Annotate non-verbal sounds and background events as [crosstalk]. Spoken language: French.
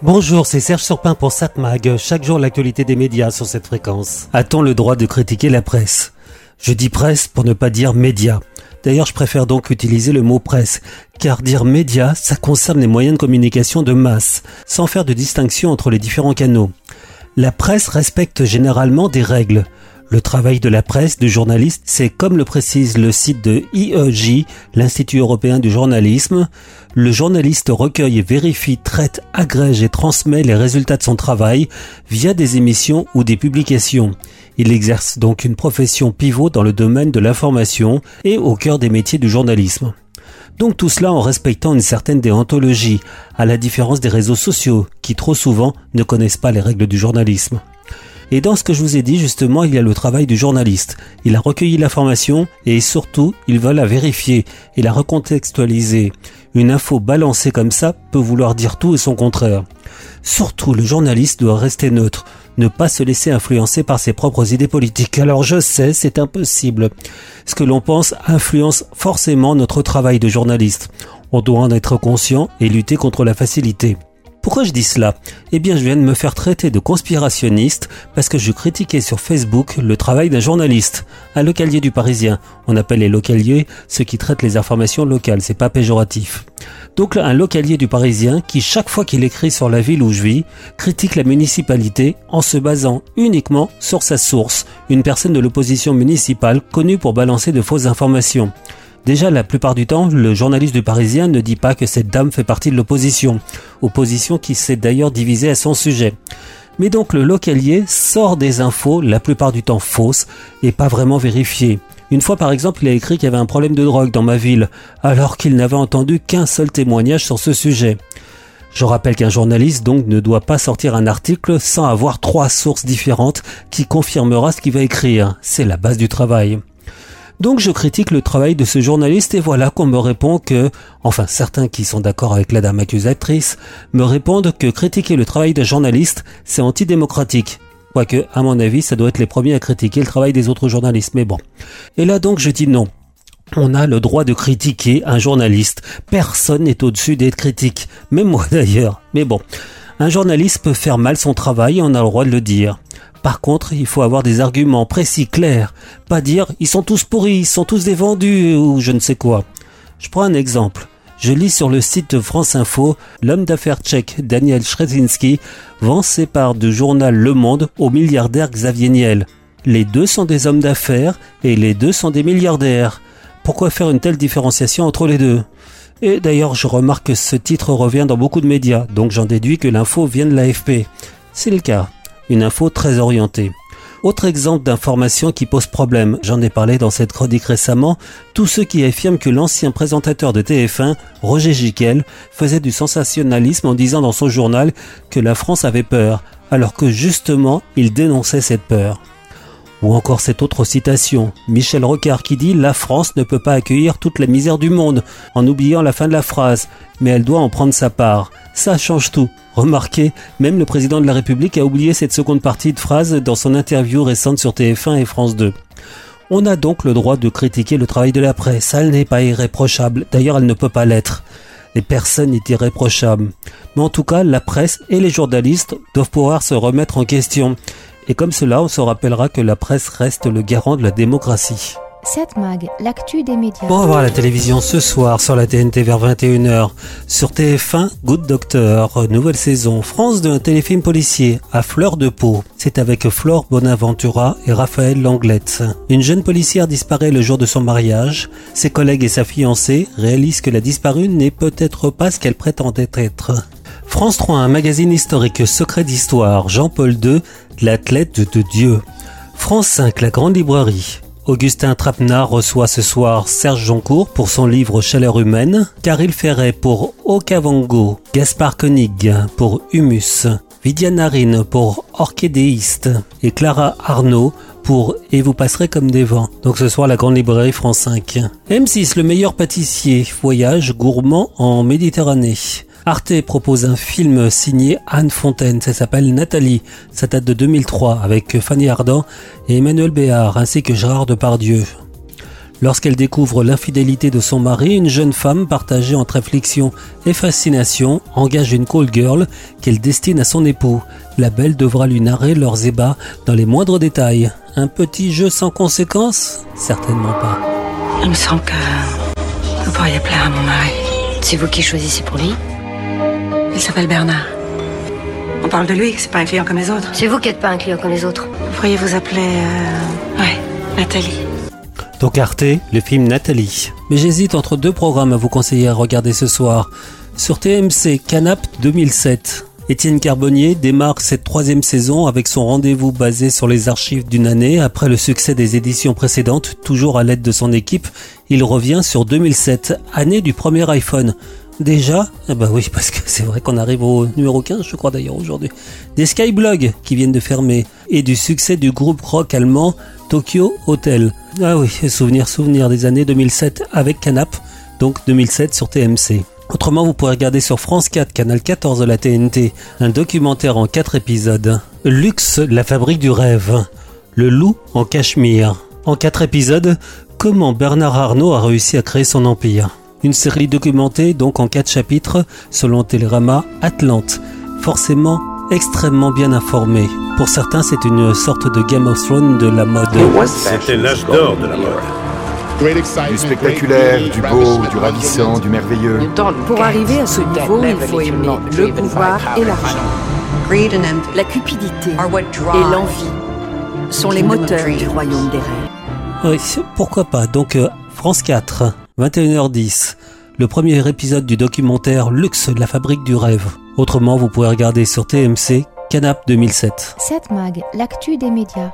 Bonjour, c'est Serge Surpin pour Satmag. Chaque jour, l'actualité des médias sur cette fréquence. A-t-on le droit de critiquer la presse? Je dis presse pour ne pas dire média. D'ailleurs, je préfère donc utiliser le mot presse, car dire média, ça concerne les moyens de communication de masse, sans faire de distinction entre les différents canaux. La presse respecte généralement des règles. Le travail de la presse, du journaliste, c'est comme le précise le site de IEJ, l'Institut européen du journalisme, le journaliste recueille, vérifie, traite, agrège et transmet les résultats de son travail via des émissions ou des publications. Il exerce donc une profession pivot dans le domaine de l'information et au cœur des métiers du journalisme. Donc tout cela en respectant une certaine déontologie, à la différence des réseaux sociaux, qui trop souvent ne connaissent pas les règles du journalisme. Et dans ce que je vous ai dit, justement, il y a le travail du journaliste. Il a recueilli l'information et surtout, il va la vérifier et la recontextualiser. Une info balancée comme ça peut vouloir dire tout et son contraire. Surtout, le journaliste doit rester neutre, ne pas se laisser influencer par ses propres idées politiques. Alors je sais, c'est impossible. Ce que l'on pense influence forcément notre travail de journaliste. On doit en être conscient et lutter contre la facilité. Pourquoi je dis cela? Eh bien, je viens de me faire traiter de conspirationniste parce que je critiquais sur Facebook le travail d'un journaliste, un localier du Parisien. On appelle les localiers ceux qui traitent les informations locales, c'est pas péjoratif. Donc un localier du Parisien qui, chaque fois qu'il écrit sur la ville où je vis, critique la municipalité en se basant uniquement sur sa source, une personne de l'opposition municipale connue pour balancer de fausses informations. Déjà, la plupart du temps, le journaliste du Parisien ne dit pas que cette dame fait partie de l'opposition, opposition qui s'est d'ailleurs divisée à son sujet. Mais donc le localier sort des infos, la plupart du temps fausses, et pas vraiment vérifiées. Une fois par exemple, il a écrit qu'il y avait un problème de drogue dans ma ville, alors qu'il n'avait entendu qu'un seul témoignage sur ce sujet. Je rappelle qu'un journaliste donc ne doit pas sortir un article sans avoir trois sources différentes qui confirmera ce qu'il va écrire. C'est la base du travail. Donc je critique le travail de ce journaliste et voilà qu'on me répond que, enfin certains qui sont d'accord avec la dame accusatrice, me répondent que critiquer le travail d'un journaliste, c'est antidémocratique. Quoique, à mon avis, ça doit être les premiers à critiquer le travail des autres journalistes, mais bon. Et là donc je dis non. On a le droit de critiquer un journaliste. Personne n'est au-dessus d'être critique. Même moi [laughs] d'ailleurs. Mais bon. Un journaliste peut faire mal son travail et on a le droit de le dire. Par contre, il faut avoir des arguments précis, clairs. Pas dire ils sont tous pourris, ils sont tous des vendus ou je ne sais quoi. Je prends un exemple. Je lis sur le site de France Info, l'homme d'affaires tchèque Daniel Shrezinski vend ses parts du journal Le Monde au milliardaire Xavier Niel. Les deux sont des hommes d'affaires et les deux sont des milliardaires. Pourquoi faire une telle différenciation entre les deux? Et d'ailleurs, je remarque que ce titre revient dans beaucoup de médias, donc j'en déduis que l'info vient de l'AFP. C'est le cas une info très orientée. Autre exemple d'information qui pose problème, j'en ai parlé dans cette chronique récemment, tous ceux qui affirment que l'ancien présentateur de TF1, Roger Giquel, faisait du sensationnalisme en disant dans son journal que la France avait peur, alors que justement il dénonçait cette peur. Ou encore cette autre citation, Michel Rocard qui dit La France ne peut pas accueillir toute la misère du monde, en oubliant la fin de la phrase, mais elle doit en prendre sa part. Ça change tout. Remarquez, même le président de la République a oublié cette seconde partie de phrase dans son interview récente sur TF1 et France 2. On a donc le droit de critiquer le travail de la presse, elle n'est pas irréprochable, d'ailleurs elle ne peut pas l'être. Et personne n'est irréprochable. Mais en tout cas, la presse et les journalistes doivent pouvoir se remettre en question. Et comme cela, on se rappellera que la presse reste le garant de la démocratie. Cette mag, l'actu des médias. Pour voir la télévision ce soir sur la TNT vers 21h. Sur TF1, Good Doctor, nouvelle saison. France de un téléfilm policier à fleur de peau. C'est avec Flore Bonaventura et Raphaël Langlette. Une jeune policière disparaît le jour de son mariage. Ses collègues et sa fiancée réalisent que la disparue n'est peut-être pas ce qu'elle prétendait être. France 3, un magazine historique secret d'histoire. Jean-Paul II, l'athlète de Dieu. France 5, la grande librairie. Augustin Trapenard reçoit ce soir Serge Joncourt pour son livre Chaleur humaine, Caril Ferret pour Okavango, Gaspard Koenig pour Humus, Vidiane Narine pour Orchidéiste et Clara Arnaud pour Et vous passerez comme des vents. Donc ce soir la grande librairie France 5. M6, le meilleur pâtissier, voyage gourmand en Méditerranée. Arte propose un film signé Anne Fontaine, ça s'appelle Nathalie, ça date de 2003 avec Fanny Ardant et Emmanuel Béard ainsi que Gérard Depardieu. Lorsqu'elle découvre l'infidélité de son mari, une jeune femme partagée entre affliction et fascination engage une call girl qu'elle destine à son époux. La belle devra lui narrer leurs ébats dans les moindres détails. Un petit jeu sans conséquences? Certainement pas. Il me semble que vous pourriez plaire à mon mari. C'est vous qui choisissez pour lui Il s'appelle Bernard. On parle de lui, c'est pas un client comme les autres. C'est vous qui n'êtes pas un client comme les autres. Vous pourriez vous appeler... Euh... Ouais, Nathalie. Donc Arte, le film Nathalie. Mais j'hésite entre deux programmes à vous conseiller à regarder ce soir. Sur TMC, Canap 2007. Étienne Carbonnier démarre cette troisième saison avec son rendez-vous basé sur les archives d'une année. Après le succès des éditions précédentes, toujours à l'aide de son équipe, il revient sur 2007, année du premier iPhone. Déjà Ah bah oui, [laughs] parce que c'est vrai qu'on arrive au numéro 15, je crois d'ailleurs aujourd'hui. Des Skyblogs qui viennent de fermer et du succès du groupe rock allemand Tokyo Hotel. Ah oui, souvenir, souvenir des années 2007 avec Canap, donc 2007 sur TMC. Autrement, vous pourrez regarder sur France 4, canal 14 de la TNT, un documentaire en 4 épisodes. Luxe, la fabrique du rêve. Le loup en cachemire. En 4 épisodes, comment Bernard Arnault a réussi à créer son empire. Une série documentée donc en 4 chapitres selon Télérama Atlante. Forcément extrêmement bien informé. Pour certains, c'est une sorte de Game of Thrones de la mode. C'était l'âge d'or de la mode. Du spectaculaire, du beau, du ravissant, du merveilleux. Pour arriver à ce niveau, il faut aimer le pouvoir et l'argent. La cupidité et l'envie sont les moteurs du royaume des rêves. Oui, pourquoi pas? Donc, euh, France 4, 21h10. Le premier épisode du documentaire Luxe, la fabrique du rêve. Autrement, vous pouvez regarder sur TMC Canap 2007. 7 Mag, l'actu des médias.